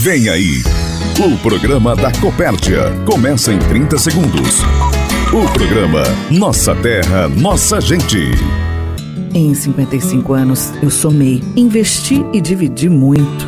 Vem aí, o programa da Copérdia. Começa em 30 segundos. O programa Nossa Terra, Nossa Gente. Em 55 anos, eu somei, investi e dividi muito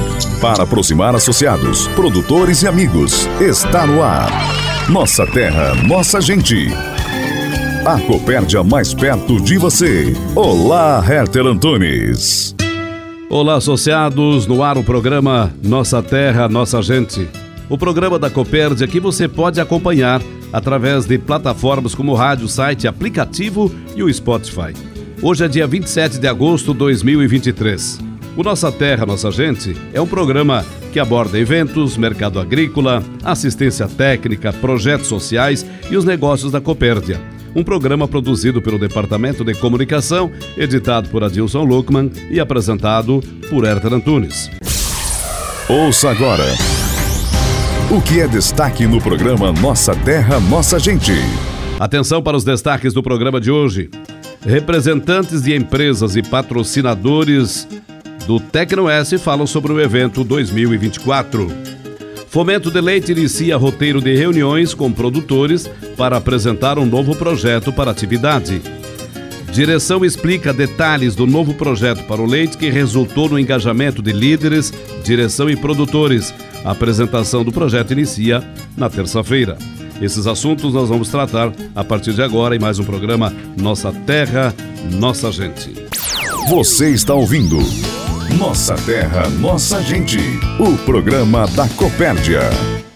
para aproximar associados, produtores e amigos. Está no ar. Nossa terra, nossa gente. A Copérdia mais perto de você. Olá, Herter Antunes. Olá, associados. No ar o programa Nossa Terra, Nossa Gente. O programa da Copérdia que você pode acompanhar através de plataformas como rádio, site, aplicativo e o Spotify. Hoje é dia 27 de agosto de 2023. O Nossa Terra, Nossa Gente é um programa que aborda eventos, mercado agrícola, assistência técnica, projetos sociais e os negócios da Copérdia. Um programa produzido pelo Departamento de Comunicação, editado por Adilson Luckman e apresentado por Herter Antunes. Ouça agora o que é destaque no programa Nossa Terra, Nossa Gente. Atenção para os destaques do programa de hoje. Representantes de empresas e patrocinadores do TecnoS falam sobre o evento 2024. Fomento de Leite inicia roteiro de reuniões com produtores para apresentar um novo projeto para atividade. Direção explica detalhes do novo projeto para o leite que resultou no engajamento de líderes, direção e produtores. A apresentação do projeto inicia na terça-feira. Esses assuntos nós vamos tratar a partir de agora em mais um programa Nossa Terra, Nossa Gente. Você está ouvindo nossa Terra, Nossa Gente. O programa da Copérdia.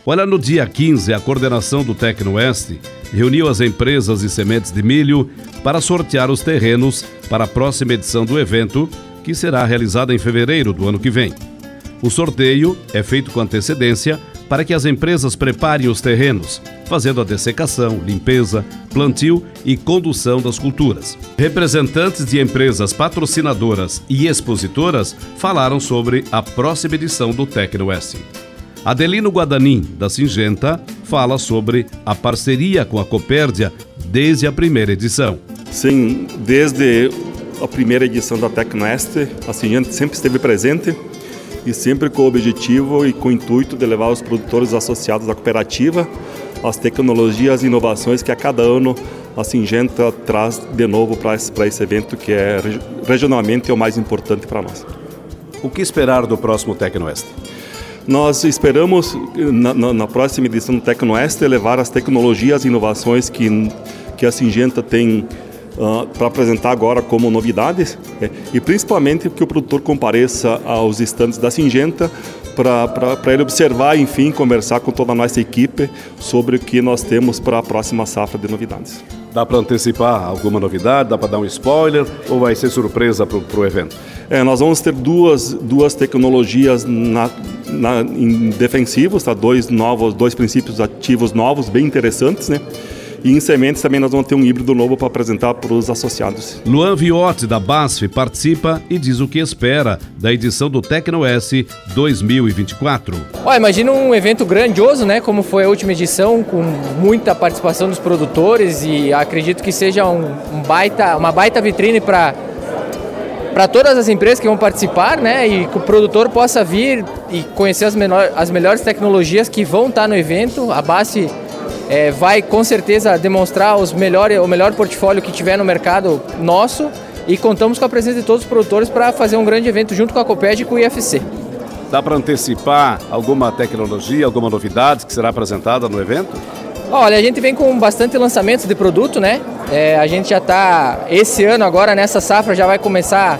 Olha, no dia 15, a coordenação do Tecnoeste reuniu as empresas e sementes de milho para sortear os terrenos para a próxima edição do evento, que será realizada em fevereiro do ano que vem. O sorteio é feito com antecedência para que as empresas preparem os terrenos, fazendo a dessecação, limpeza, plantio e condução das culturas. Representantes de empresas patrocinadoras e expositoras falaram sobre a próxima edição do Tecnoeste. Adelino Guadanin, da Singenta, fala sobre a parceria com a Copérdia desde a primeira edição. Sim, desde a primeira edição da Tecnoeste, a Singenta sempre esteve presente e sempre com o objetivo e com o intuito de levar os produtores associados à cooperativa as tecnologias e inovações que a cada ano a Singenta traz de novo para esse, evento que é regionalmente é o mais importante para nós. O que esperar do próximo Tecnoeste? Nós esperamos, na, na, na próxima edição do Tecnoeste, levar as tecnologias e inovações que, que a Singenta tem uh, para apresentar agora como novidades é, e principalmente que o produtor compareça aos estandes da Singenta para ele observar, enfim, conversar com toda a nossa equipe sobre o que nós temos para a próxima safra de novidades. Dá para antecipar alguma novidade? Dá para dar um spoiler? Ou vai ser surpresa para o evento? É, nós vamos ter duas, duas tecnologias na, na, em defensivos, tá? dois novos, dois princípios ativos novos, bem interessantes, né? E em sementes também nós vamos ter um híbrido novo para apresentar para os associados. Luan Viotti, da BASF, participa e diz o que espera da edição do Tecno S 2024. Ó, imagina um evento grandioso, né? Como foi a última edição, com muita participação dos produtores e acredito que seja um, um baita, uma baita vitrine para para todas as empresas que vão participar, né? E que o produtor possa vir e conhecer as, menor, as melhores tecnologias que vão estar no evento. A BASF é, vai com certeza demonstrar os melhor, o melhor portfólio que tiver no mercado nosso e contamos com a presença de todos os produtores para fazer um grande evento junto com a Coped e com o IFC. Dá para antecipar alguma tecnologia, alguma novidade que será apresentada no evento? Olha, a gente vem com bastante lançamentos de produto, né? É, a gente já está, esse ano agora, nessa safra, já vai começar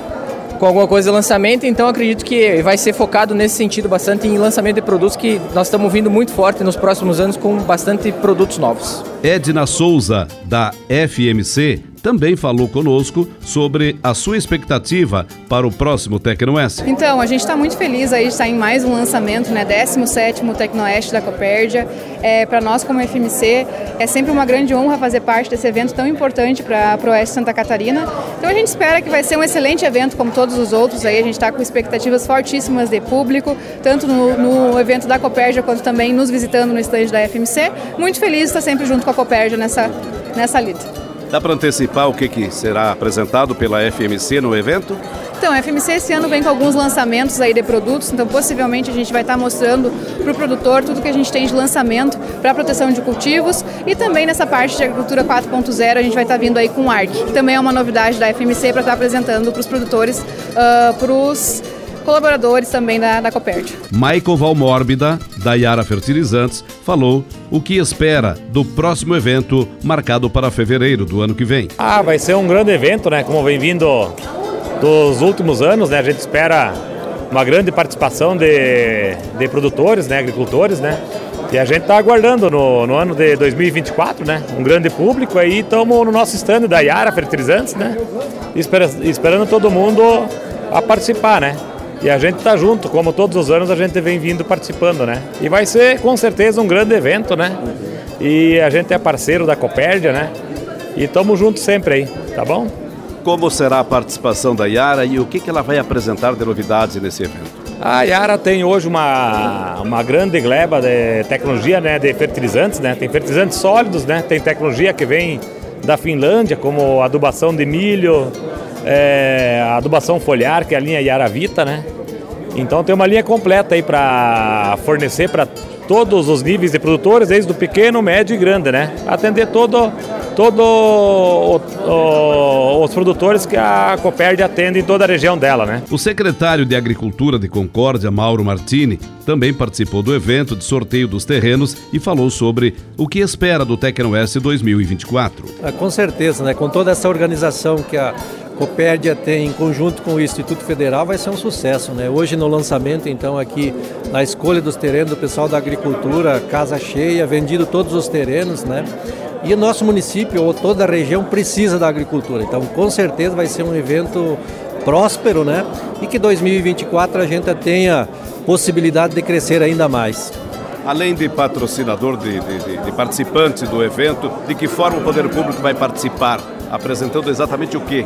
com alguma coisa de lançamento, então acredito que vai ser focado nesse sentido bastante em lançamento de produtos que nós estamos vindo muito forte nos próximos anos com bastante produtos novos. Edna Souza, da FMC, também falou conosco sobre a sua expectativa para o próximo Tecnoeste. Então, a gente está muito feliz aí de estar em mais um lançamento, né, 17º Tecnoeste da Copérdia. É, para nós como FMC é sempre uma grande honra fazer parte desse evento tão importante para o Oeste Santa Catarina. Então a gente espera que vai ser um excelente evento como todos os outros aí, a gente está com expectativas fortíssimas de público, tanto no, no evento da Copérdia quanto também nos visitando no estande da FMC. Muito feliz de estar sempre junto com a Copérdia nessa, nessa lida. Dá para antecipar o que, que será apresentado pela FMC no evento? Então, a FMC esse ano vem com alguns lançamentos aí de produtos, então possivelmente a gente vai estar mostrando para o produtor tudo que a gente tem de lançamento para proteção de cultivos e também nessa parte de agricultura 4.0 a gente vai estar vindo aí com o ARC, que também é uma novidade da FMC para estar apresentando para os produtores, uh, para os colaboradores também da, da Copert. Michael Valmórbida, da Yara Fertilizantes, falou o que espera do próximo evento marcado para fevereiro do ano que vem. Ah, vai ser um grande evento, né? Como vem vindo dos últimos anos, né? A gente espera uma grande participação de, de produtores, né? Agricultores, né? E a gente está aguardando no, no, ano de 2024, né? Um grande público aí, estamos no nosso stand da Yara Fertilizantes, né? Espera, esperando todo mundo a participar, né? E a gente está junto, como todos os anos a gente vem vindo participando, né? E vai ser com certeza um grande evento, né? E a gente é parceiro da Copérdia, né? E estamos juntos sempre aí, tá bom? Como será a participação da Yara e o que, que ela vai apresentar de novidades nesse evento? A Yara tem hoje uma, uma grande gleba de tecnologia né, de fertilizantes, né? Tem fertilizantes sólidos, né? Tem tecnologia que vem da Finlândia, como adubação de milho, é, adubação foliar, que é a linha Yaravita, né? Então tem uma linha completa aí para fornecer para todos os níveis de produtores, desde o pequeno, médio e grande, né? Atender todo, todo o, o, os produtores que a Coperd atende em toda a região dela, né? O secretário de Agricultura de Concórdia, Mauro Martini, também participou do evento de sorteio dos terrenos e falou sobre o que espera do Tecnoeste 2024. Ah, com certeza, né? Com toda essa organização que a Copérdia tem em conjunto com o Instituto Federal vai ser um sucesso, né? Hoje no lançamento, então aqui na escolha dos terrenos do pessoal da agricultura, casa cheia, vendido todos os terrenos, né? E o nosso município ou toda a região precisa da agricultura. Então, com certeza vai ser um evento próspero, né? E que 2024 a gente tenha possibilidade de crescer ainda mais. Além de patrocinador, de, de, de participante do evento, de que forma o poder público vai participar? Apresentando exatamente o quê?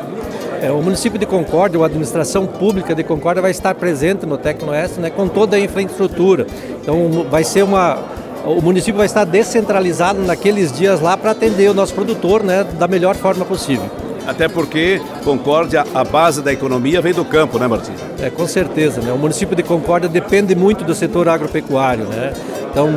É, o município de Concórdia, a administração pública de Concórdia vai estar presente no Tecnoeste né, com toda a infraestrutura. Então vai ser uma. O município vai estar descentralizado naqueles dias lá para atender o nosso produtor né, da melhor forma possível. Até porque Concórdia, a base da economia vem do campo, né, Martins? É, com certeza. Né? O município de Concórdia depende muito do setor agropecuário. Né? Então,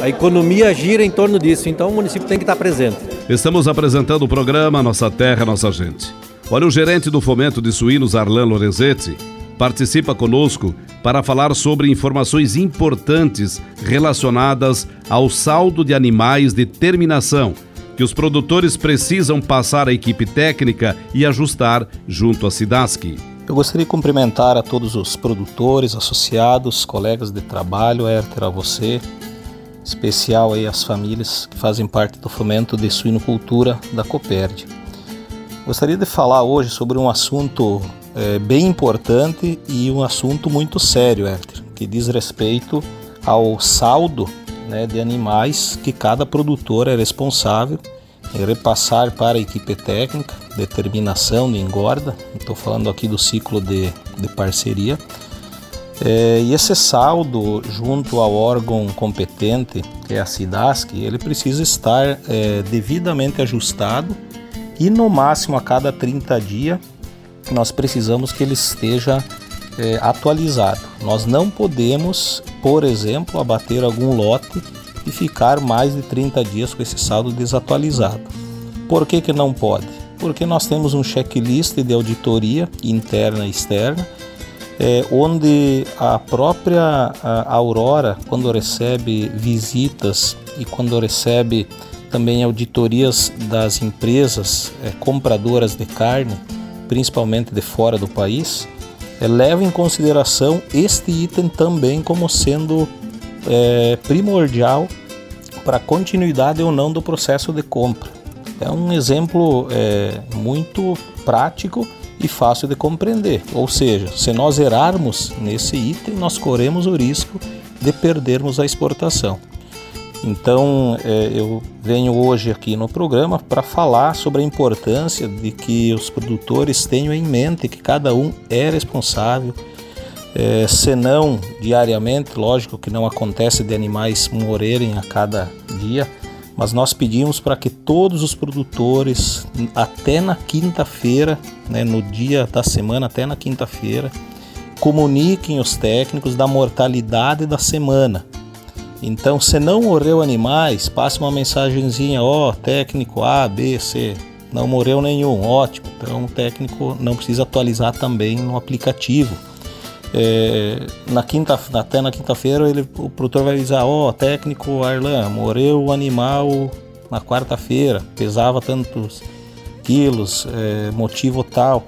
a economia gira em torno disso. Então, o município tem que estar presente. Estamos apresentando o programa Nossa Terra, Nossa Gente. Olha, o gerente do Fomento de Suínos, Arlan Lorenzetti, participa conosco para falar sobre informações importantes relacionadas ao saldo de animais de terminação que os produtores precisam passar à equipe técnica e ajustar junto à SIDASC. Eu gostaria de cumprimentar a todos os produtores, associados, colegas de trabalho, Herter, a você, especial aí as famílias que fazem parte do fomento de suinocultura da Copérdia. Gostaria de falar hoje sobre um assunto é, bem importante e um assunto muito sério, Herter, que diz respeito ao saldo né, de animais que cada produtor é responsável em repassar para a equipe técnica, determinação de engorda, estou falando aqui do ciclo de, de parceria, é, e esse saldo junto ao órgão competente, que é a SIDASC, ele precisa estar é, devidamente ajustado e no máximo a cada 30 dias nós precisamos que ele esteja é, atualizado. Nós não podemos, por exemplo, abater algum lote e ficar mais de 30 dias com esse saldo desatualizado. Por que, que não pode? Porque nós temos um checklist de auditoria interna e externa, é, onde a própria a Aurora, quando recebe visitas e quando recebe também auditorias das empresas é, compradoras de carne, principalmente de fora do país, é, leva em consideração este item também como sendo é, primordial para a continuidade ou não do processo de compra. É um exemplo é, muito prático e fácil de compreender. Ou seja, se nós errarmos nesse item, nós corremos o risco de perdermos a exportação. Então, é, eu venho hoje aqui no programa para falar sobre a importância de que os produtores tenham em mente que cada um é responsável, é, senão diariamente, lógico que não acontece de animais morrerem a cada dia, mas nós pedimos para que todos os produtores, até na quinta-feira, né, no dia da semana, até na quinta-feira, comuniquem os técnicos da mortalidade da semana. Então, se não morreu animais, passe uma mensagenzinha, ó, oh, técnico A, B, C, não morreu nenhum, ótimo. Então, o técnico não precisa atualizar também no aplicativo. É, na quinta, até na quinta-feira ele, o produtor vai avisar, ó, oh, técnico Arlan, morreu o animal na quarta-feira, pesava tantos quilos, é, motivo tal.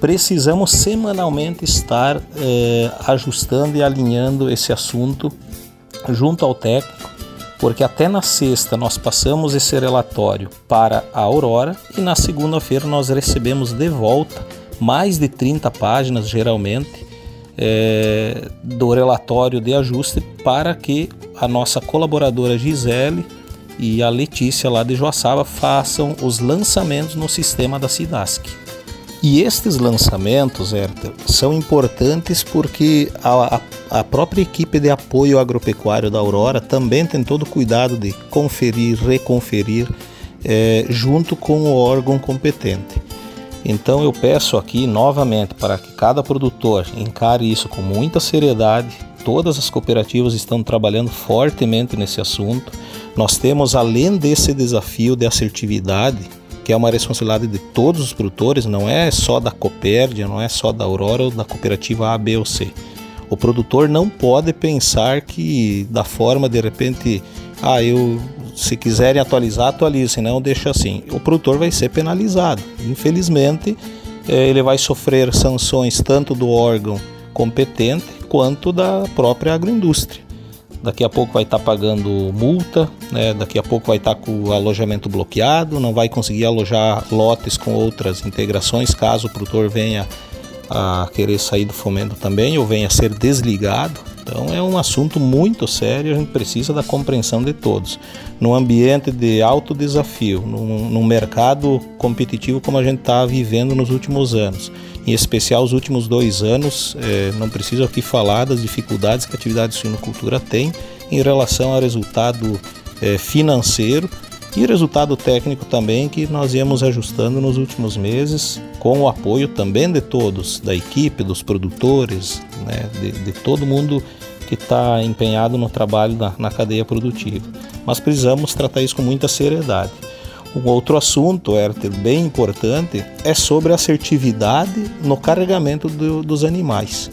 Precisamos semanalmente estar é, ajustando e alinhando esse assunto junto ao técnico, porque até na sexta nós passamos esse relatório para a Aurora e na segunda-feira nós recebemos de volta mais de 30 páginas, geralmente, é, do relatório de ajuste para que a nossa colaboradora Gisele e a Letícia lá de Joaçaba façam os lançamentos no sistema da Cidasc. E estes lançamentos, Herter, são importantes porque a, a, a, própria equipe de apoio agropecuário da Aurora também tem todo o cuidado de conferir, reconferir, é, junto com o órgão competente. Então eu peço aqui novamente para que cada produtor encare isso com muita seriedade. Todas as cooperativas estão trabalhando fortemente nesse assunto. Nós temos, além desse desafio de assertividade, que é uma responsabilidade de todos os produtores, não é só da Copérdia, não é só da Aurora ou da cooperativa A, B ou C. O produtor não pode pensar que da forma de repente, ah, eu se quiserem atualizar, atualizem, não deixa assim. O produtor vai ser penalizado. Infelizmente, eh, ele vai sofrer sanções tanto do órgão competente quanto da própria agroindústria. Daqui a pouco vai estar tá pagando multa, né? daqui a pouco vai estar tá com o alojamento bloqueado, não vai conseguir alojar lotes com outras integrações caso o produtor venha a querer sair do fomento também ou venha a ser desligado. Então é um assunto muito sério, a gente precisa da compreensão de todos. Num ambiente de alto desafio, num, num mercado competitivo como a gente está vivendo nos últimos anos, em especial os últimos dois anos, é, não preciso aqui falar das dificuldades que a atividade de suinocultura tem em relação ao resultado é, financeiro e resultado técnico também que nós íamos ajustando nos últimos meses, com o apoio também de todos, da equipe, dos produtores, né, de, de todo mundo que está empenhado no trabalho na, na cadeia produtiva. Mas precisamos tratar isso com muita seriedade. Um outro assunto, Herter, bem importante, é sobre assertividade no carregamento do, dos animais.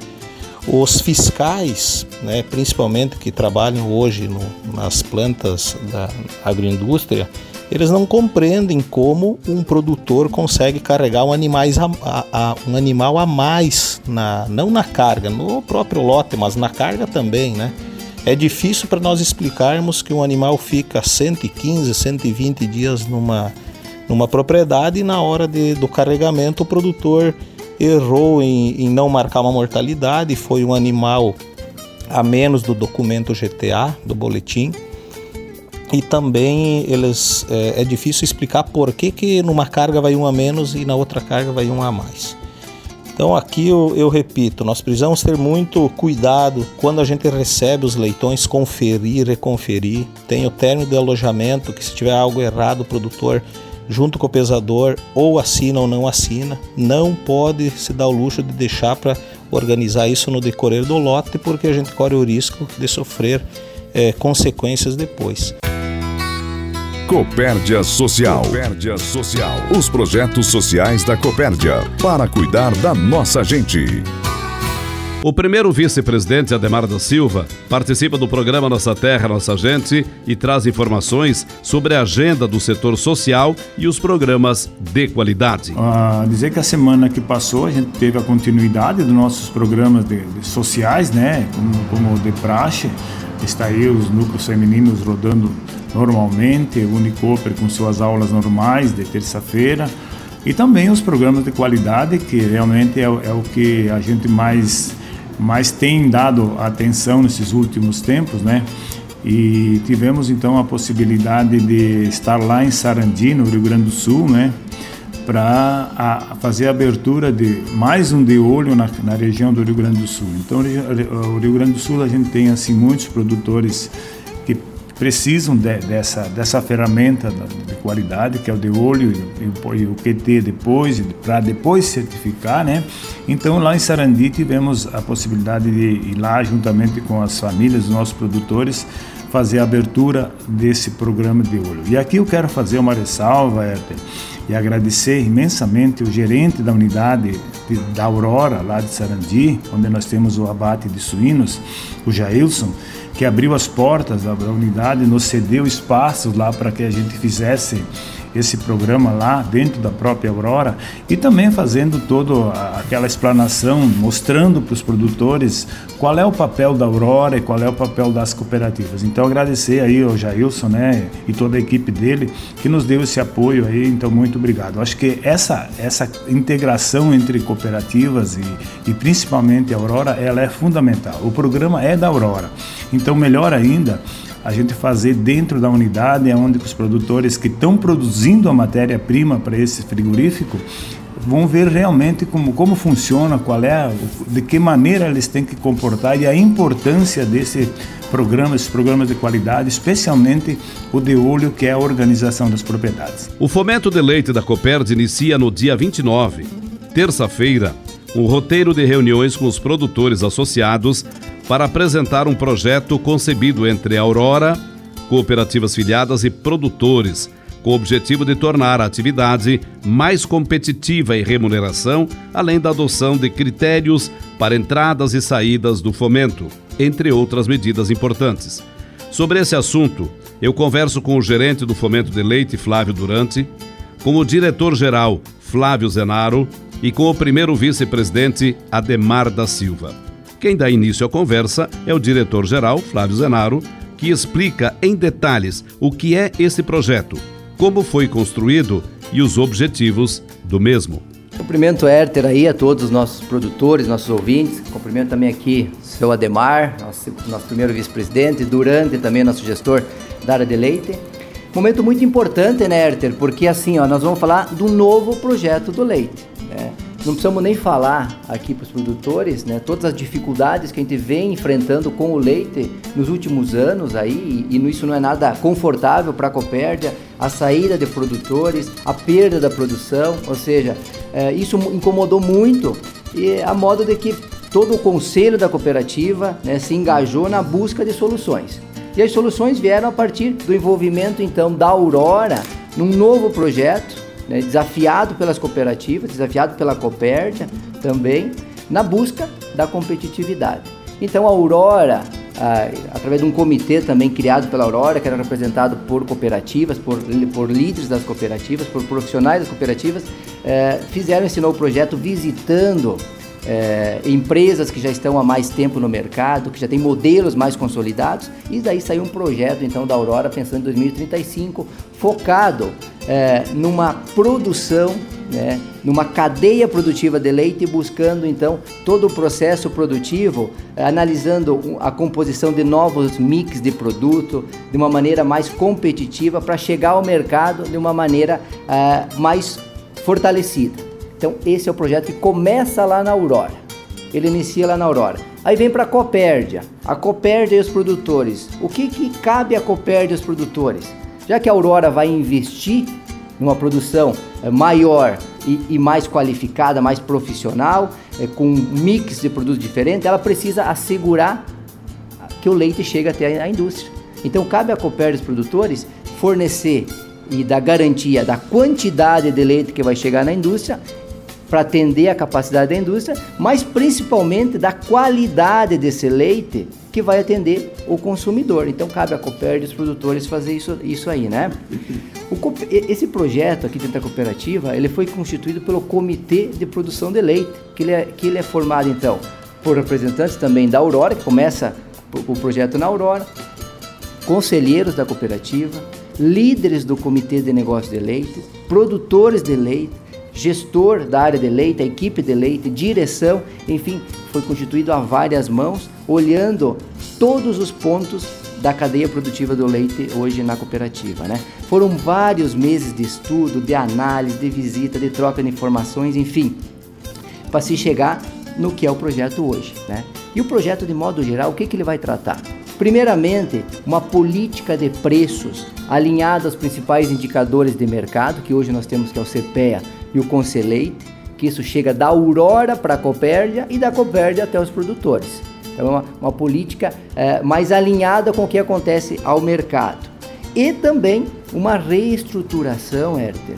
Os fiscais, né, principalmente que trabalham hoje no, nas plantas da agroindústria, eles não compreendem como um produtor consegue carregar um, animais a, a, a, um animal a mais, na, não na carga, no próprio lote, mas na carga também, né? É difícil para nós explicarmos que um animal fica 115, 120 dias numa, numa propriedade e na hora de, do carregamento o produtor errou em, em não marcar uma mortalidade, foi um animal a menos do documento GTA, do boletim. E também eles é, é, difícil explicar por que, que numa carga vai um a menos e na outra carga vai um a mais. Então aqui eu, eu repito, nós precisamos ter muito cuidado quando a gente recebe os leitões, conferir, reconferir. Tem o término de alojamento, que se tiver algo errado, o produtor junto com o pesador, ou assina ou não assina. Não pode se dar o luxo de deixar para organizar isso no decorrer do lote, porque a gente corre o risco de sofrer é, consequências depois. Copérdia Social. Copérdia Social. Os projetos sociais da Copérdia para cuidar da nossa gente. O primeiro vice-presidente, Ademar da Silva, participa do programa Nossa Terra, Nossa Gente e traz informações sobre a agenda do setor social e os programas de qualidade. Ah, dizer que a semana que passou a gente teve a continuidade dos nossos programas de, de sociais, né, como, como de praxe, está aí os núcleos femininos rodando normalmente, o Unicoper com suas aulas normais de terça-feira. E também os programas de qualidade que realmente é, é o que a gente mais mais tem dado atenção nesses últimos tempos, né? E tivemos então a possibilidade de estar lá em Sarandi, no Rio Grande do Sul, né? Para fazer a abertura de mais um de olho na, na região do Rio Grande do Sul. Então, o Rio Grande do Sul a gente tem assim muitos produtores precisam de, dessa, dessa ferramenta de qualidade, que é o de olho e, o QT depois, para depois certificar, né? Então, lá em Sarandi tivemos a possibilidade de ir lá, juntamente com as famílias dos nossos produtores, fazer a abertura desse programa de olho. E aqui eu quero fazer uma ressalva, Herter, e agradecer imensamente o gerente da unidade de, da Aurora, lá de Sarandi, onde nós temos o abate de suínos, o Jailson, que abriu as portas da unidade, nos cedeu espaços lá para que a gente fizesse esse programa lá dentro da própria Aurora e também fazendo toda aquela explanação, mostrando para os produtores qual é o papel da Aurora e qual é o papel das cooperativas. Então agradecer aí ao Jailson, né, e toda a equipe dele que nos deu esse apoio aí, então muito obrigado. Acho que essa essa integração entre cooperativas e, e principalmente a Aurora, ela é fundamental. O programa é da Aurora. Então melhor ainda, a gente fazer dentro da unidade, é onde os produtores que estão produzindo a matéria-prima para esse frigorífico vão ver realmente como, como funciona, qual é, de que maneira eles têm que comportar e a importância desse programa, esses programas de qualidade, especialmente o de olho, que é a organização das propriedades. O fomento de leite da Coperd inicia no dia 29, terça-feira, um roteiro de reuniões com os produtores associados para apresentar um projeto concebido entre Aurora, cooperativas filiadas e produtores, com o objetivo de tornar a atividade mais competitiva em remuneração, além da adoção de critérios para entradas e saídas do fomento, entre outras medidas importantes. Sobre esse assunto, eu converso com o gerente do Fomento de Leite, Flávio Durante, com o diretor-geral, Flávio Zenaro, e com o primeiro vice-presidente, Ademar da Silva. Quem dá início à conversa é o diretor-geral, Flávio Zenaro, que explica em detalhes o que é esse projeto, como foi construído e os objetivos do mesmo. Cumprimento Herter aí a todos os nossos produtores, nossos ouvintes. Cumprimento também aqui o seu Ademar, nosso, nosso primeiro vice-presidente, Durante também nosso gestor da área de leite. Momento muito importante, né, Herter? Porque assim, ó, nós vamos falar do novo projeto do leite. Né? Não precisamos nem falar aqui para os produtores, né? Todas as dificuldades que a gente vem enfrentando com o leite nos últimos anos aí, e, e isso não é nada confortável para a Copérdia, a saída de produtores, a perda da produção, ou seja, é, isso incomodou muito e a modo de que todo o conselho da cooperativa né, se engajou na busca de soluções. E as soluções vieram a partir do envolvimento então da Aurora num novo projeto né, desafiado pelas cooperativas, desafiado pela Copérdia também, na busca da competitividade. Então a Aurora, ah, através de um comitê também criado pela Aurora, que era representado por cooperativas, por, por líderes das cooperativas, por profissionais das cooperativas, eh, fizeram esse novo projeto visitando é, empresas que já estão há mais tempo no mercado, que já têm modelos mais consolidados, e daí saiu um projeto então da Aurora pensando em 2035, focado é, numa produção, né, numa cadeia produtiva de leite, buscando então todo o processo produtivo, é, analisando a composição de novos mix de produto de uma maneira mais competitiva para chegar ao mercado de uma maneira é, mais fortalecida. Então, esse é o projeto que começa lá na Aurora. Ele inicia lá na Aurora. Aí vem para a Copérdia. A Copérdia e os produtores. O que, que cabe a Copérdia e os produtores? Já que a Aurora vai investir numa produção eh, maior e, e mais qualificada, mais profissional, é, com um mix de produtos diferentes, ela precisa assegurar que o leite chegue até a indústria. Então cabe a Copérdia e os produtores fornecer e dar garantia da quantidade de leite que vai chegar na indústria para atender a capacidade da indústria, mas principalmente da qualidade desse leite que vai atender o consumidor. Então cabe a Copérdia e os produtores fazer isso, isso aí, né? O, esse projeto aqui dentro da cooperativa, ele foi constituído pelo Comitê de Produção de Leite, que ele é, que ele é formado então por representantes também da Aurora, que começa o projeto na Aurora, conselheiros da cooperativa, líderes do comitê de negócio de leite, produtores de leite, gestor da área de leite, a equipe de leite, direção, enfim, foi constituído a várias mãos, olhando todos os pontos da cadeia produtiva do leite hoje na cooperativa. Né? Foram vários meses de estudo, de análise, de visita, de troca de informações, enfim, para se chegar no que é o projeto hoje. Né? E o projeto, de modo geral, o que, que ele vai tratar? Primeiramente, uma política de preços alinhada aos principais indicadores de mercado, que hoje nós temos que é o CPEA e o Conceleite, que isso chega da Aurora para a Copérdia e da Copérdia até os produtores. Então, é uma, uma política é, mais alinhada com o que acontece ao mercado. E também uma reestruturação, Herter,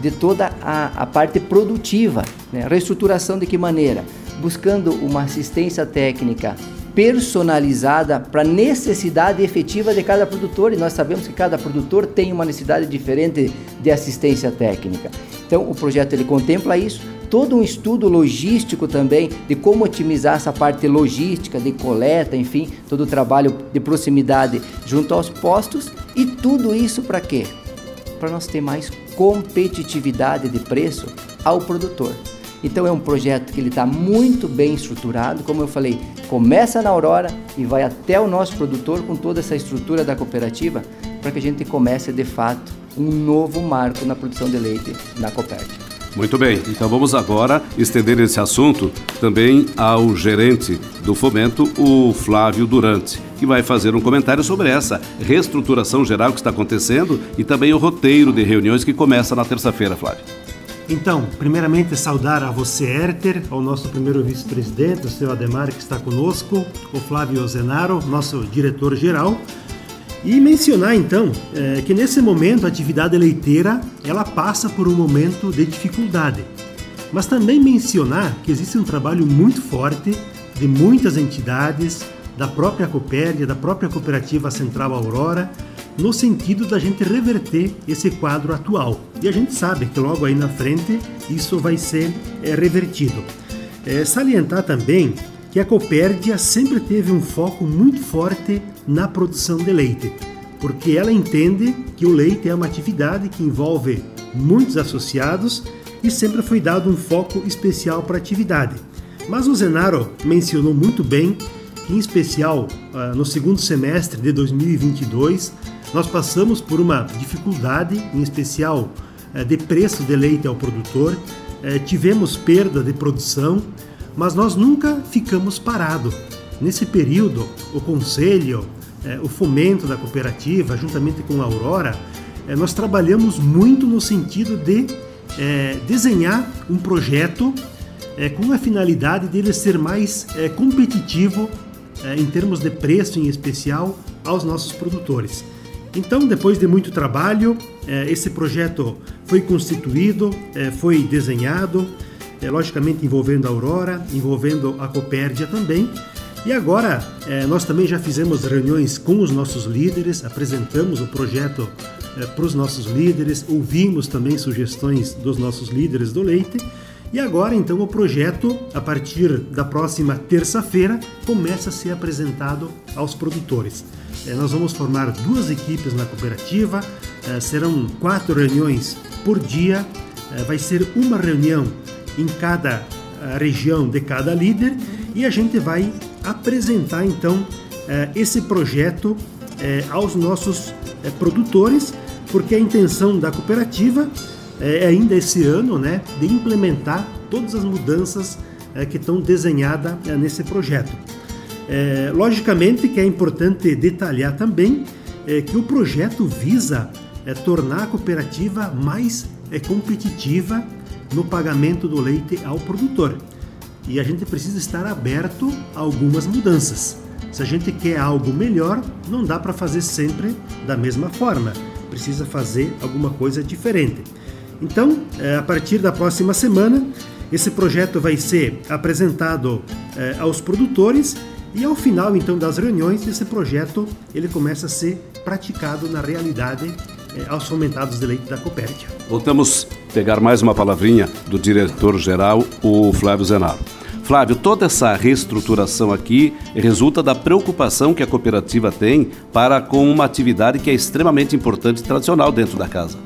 de toda a, a parte produtiva. Né? Reestruturação de que maneira? Buscando uma assistência técnica personalizada para a necessidade efetiva de cada produtor, e nós sabemos que cada produtor tem uma necessidade diferente de assistência técnica. Então, o projeto ele contempla isso, todo um estudo logístico também de como otimizar essa parte logística de coleta, enfim, todo o trabalho de proximidade junto aos postos e tudo isso para quê? Para nós ter mais competitividade de preço ao produtor. Então é um projeto que ele está muito bem estruturado, como eu falei, começa na Aurora e vai até o nosso produtor com toda essa estrutura da cooperativa para que a gente comece de fato um novo marco na produção de leite na Copérdia. Muito bem, então vamos agora estender esse assunto também ao gerente do fomento, o Flávio Durante, que vai fazer um comentário sobre essa reestruturação geral que está acontecendo e também o roteiro de reuniões que começa na terça-feira, Flávio. Então, primeiramente saudar a você, Herter, ao nosso primeiro vice-presidente, o seu Ademar, que está conosco, o Flávio Zenaro, nosso diretor-geral, e mencionar então é, que nesse momento a atividade leiteira ela passa por um momento de dificuldade, mas também mencionar que existe um trabalho muito forte de muitas entidades, da própria Copérdia, da própria Cooperativa Central Aurora, no sentido da gente reverter esse quadro atual. E a gente sabe que logo aí na frente isso vai ser é, revertido. É, salientar também que a Copérdia sempre teve um foco muito forte na produção de leite, porque ela entende que o leite é uma atividade que envolve muitos associados e sempre foi dado um foco especial para a atividade. Mas o Zenaro mencionou muito bem em especial ah, no segundo semestre de 2022, nós passamos por uma dificuldade, em especial eh, de preço de leite ao produtor, eh, tivemos perda de produção, mas nós nunca ficamos parados. Nesse período, o conselho, eh, o fomento da cooperativa, juntamente com a Aurora, nós trabalhamos muito no sentido de desenhar um projeto com a finalidade dele ser mais competitivo em termos de preço, em especial, aos nossos produtores. Então, depois de muito trabalho, é, esse projeto foi constituído, é, foi desenhado, é, logicamente envolvendo a Aurora, envolvendo a Copérdia também. E agora, nós também já fizemos reuniões com os nossos líderes, apresentamos o projeto para os nossos líderes, ouvimos também sugestões dos nossos líderes do leite. E agora, então, o projeto, a partir da próxima terça-feira, começa a ser apresentado aos produtores. É, nós vamos formar duas equipes na cooperativa, é, serão quatro reuniões por dia, é, vai ser uma reunião em cada região de cada líder. E a gente vai apresentar então esse projeto aos nossos produtores, porque a intenção da cooperativa é ainda esse ano né, de implementar todas as mudanças que estão desenhadas nesse projeto. É, logicamente que é importante detalhar também é, que o projeto visa é, tornar a cooperativa mais é, competitiva no pagamento do leite ao produtor. E a gente precisa estar aberto a algumas mudanças. Se a gente quer algo melhor, não dá para fazer sempre da mesma forma. Precisa fazer alguma coisa diferente. Então, é, a partir da próxima semana, esse projeto vai ser apresentado é, aos produtores e ao final então das reuniões, esse projeto ele começa a ser praticado na realidade eh, aos fomentados de leite da Copérdia. Voltamos a pegar mais uma palavrinha do diretor-geral, o Flávio Zenaro. Flávio, toda essa reestruturação aqui resulta da preocupação que a cooperativa tem para com uma atividade que é extremamente importante e tradicional dentro da casa.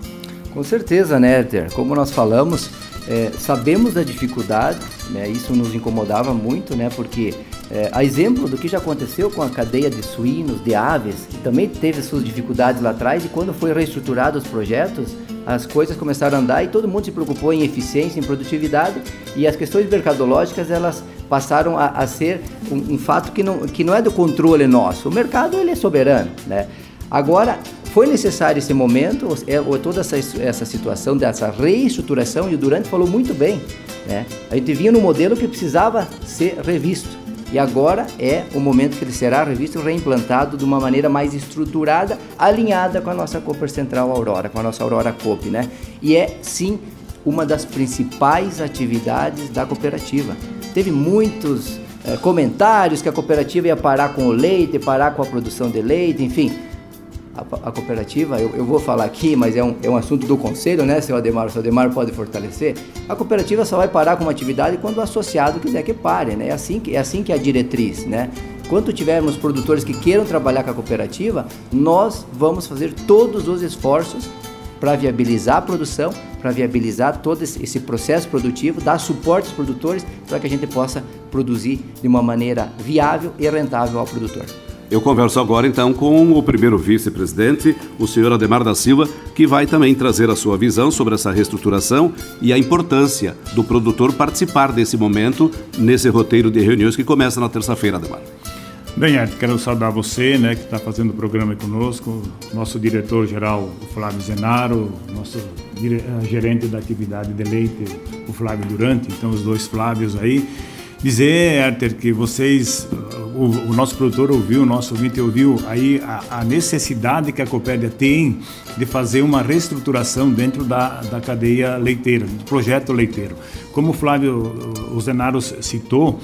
Com certeza, né, Ter? Como nós falamos, é, sabemos da dificuldade, né, isso nos incomodava muito, né, porque é, a exemplo do que já aconteceu com a cadeia de suínos, de aves, que também teve suas dificuldades lá atrás, e quando foi reestruturado os projetos, as coisas começaram a andar e todo mundo se preocupou em eficiência, em produtividade e as questões mercadológicas elas passaram a, a ser um, um, fato que não, que não é do controle nosso. O mercado ele é soberano, né? Agora foi necessário esse momento, é, toda essa, essa situação dessa reestruturação e o Durante falou muito bem, né? A gente vinha num modelo que precisava ser revisto. E agora é o momento que ele será revisto e reimplantado de uma maneira mais estruturada, alinhada com a nossa Cooper Central Aurora, com a nossa Aurora Coop, né? E é sim uma das principais atividades da cooperativa. Teve muitos é, comentários que a cooperativa ia parar com o leite, parar com a produção de leite, enfim a, cooperativa, eu, eu, vou falar aqui, mas é um, é um assunto do conselho, né, seu Ademar? O seu Ademar pode fortalecer. A cooperativa só vai parar com uma atividade quando o associado quiser que pare, né? É assim que, é assim que é a diretriz, né? Quando tivermos produtores que queiram trabalhar com a cooperativa, nós vamos fazer todos os esforços para viabilizar a produção, para viabilizar todo esse processo produtivo, dar suporte aos produtores para que a gente possa produzir de uma maneira viável e rentável ao produtor. Eu converso agora então com o primeiro vice-presidente, o senhor Ademar da Silva, que vai também trazer a sua visão sobre essa reestruturação e a importância do produtor participar desse momento, nesse roteiro de reuniões que começa na terça-feira, Ademar. Bem, Ed, quero saudar você, né, que está fazendo o programa conosco, nosso diretor-geral, o Flávio Zenaro, nosso eh, gerente da atividade de leite, o Flávio Durante, então os dois Flávios aí. Dizer, Herter, que vocês o, o, nosso produtor ouviu, o nosso ouvinte ouviu aí a, a, necessidade que a Copérdia tem de fazer uma reestruturação dentro da, da cadeia leiteira, do projeto leiteiro. Como o Flávio Zenaro citou,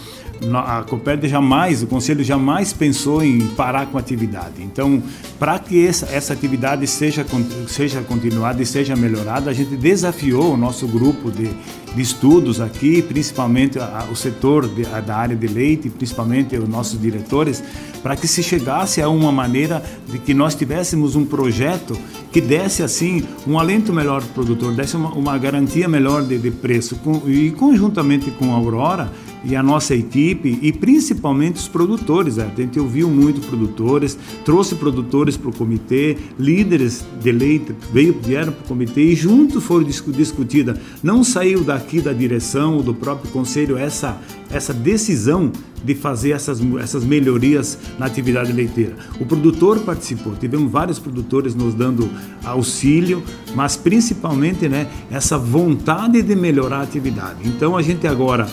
a Copérdia jamais, o Conselho jamais pensou em parar com a atividade. Então, para que essa, essa atividade seja, seja continuada e seja melhorada, a gente desafiou o nosso grupo de, de estudos aqui, principalmente o setor de, da área de leite, principalmente os nossos diretores, para que se chegasse a uma maneira de que nós tivéssemos um projeto que desse assim um alento melhor para o produtor, desse uma, uma garantia melhor de, de preço. Com, e conjuntamente com a Aurora, e a nossa equipe e principalmente os produtores. A gente ouviu muito produtores, trouxe produtores para o comitê, líderes de leite veio, vieram para o comitê e juntos foram discutida. Não saiu daqui da direção ou do próprio conselho essa, essa decisão de fazer essas, essas melhorias na atividade leiteira. O produtor participou, tivemos vários produtores nos dando auxílio, mas principalmente né, essa vontade de melhorar a atividade. Então a gente agora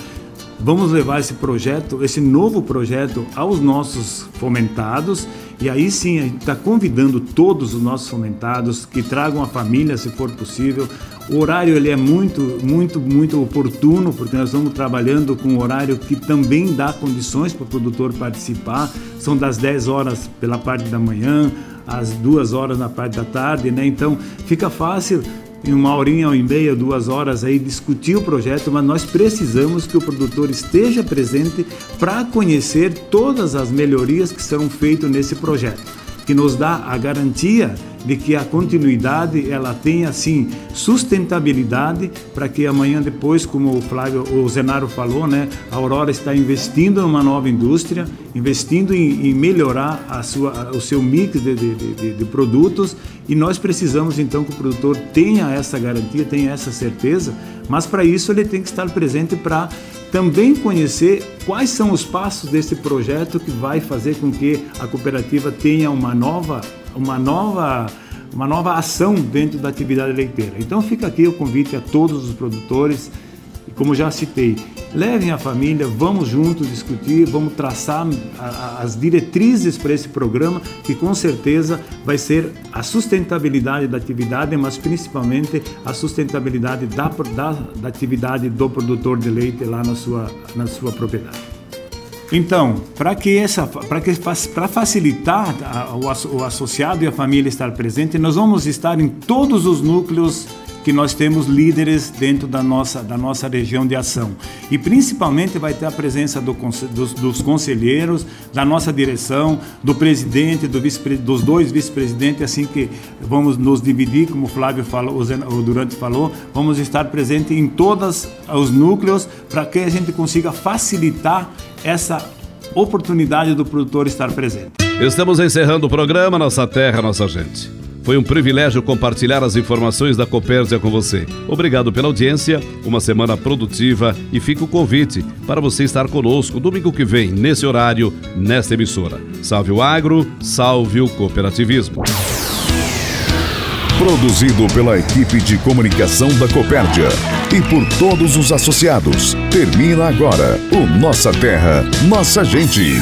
Vamos levar esse projeto, esse novo projeto aos nossos fomentados e aí sim a gente está convidando todos os nossos fomentados que tragam a família, se for possível. O horário ele é muito, muito, muito oportuno porque nós estamos trabalhando com um horário que também dá condições para o produtor participar. São das 10 horas pela parte da manhã, às 2 horas na parte da tarde, né? Então fica fácil em uma horinha ou em meia, duas horas aí discutir o projeto, mas nós precisamos que o produtor esteja presente para conhecer todas as melhorias que serão feitas nesse projeto, que nos dá a garantia de que a continuidade ela tenha assim sustentabilidade para que amanhã depois, como o Flávio, o Zenaro falou, né, a Aurora está investindo numa nova indústria, investindo em, em melhorar a sua, o seu mix de, de, de, de produtos e nós precisamos então que o produtor tenha essa garantia, tenha essa certeza, mas para isso ele tem que estar presente para também conhecer quais são os passos desse projeto que vai fazer com que a cooperativa tenha uma nova uma nova uma nova ação dentro da atividade leiteira. Então fica aqui o convite a todos os produtores, como já citei, levem a família, vamos juntos discutir, vamos traçar as diretrizes para esse programa, que com certeza vai ser a sustentabilidade da atividade, mas principalmente a sustentabilidade da, da, da atividade do produtor de leite lá na sua, na sua propriedade. Então, para que essa, para que para facilitar o, o associado e a família estar presente, nós vamos estar em todos os núcleos que nós temos líderes dentro da nossa, da nossa região de ação. E principalmente vai ter a presença do, dos, dos, conselheiros, da nossa direção, do presidente, do vice, dos dois vice-presidentes, assim que vamos nos dividir, como o Flávio falou, o Durante falou, vamos estar presentes em todos os núcleos para que a gente consiga facilitar essa oportunidade do produtor estar presente. Estamos encerrando o programa Nossa Terra, Nossa Gente. Foi um privilégio compartilhar as informações da Copérsia com você. Obrigado pela audiência, uma semana produtiva e fica o convite para você estar conosco domingo que vem, nesse horário, nesta emissora. Salve o agro, salve o cooperativismo. Produzido pela equipe de comunicação da Copérdia e por todos os associados. Termina agora o Nossa Terra, Nossa Gente.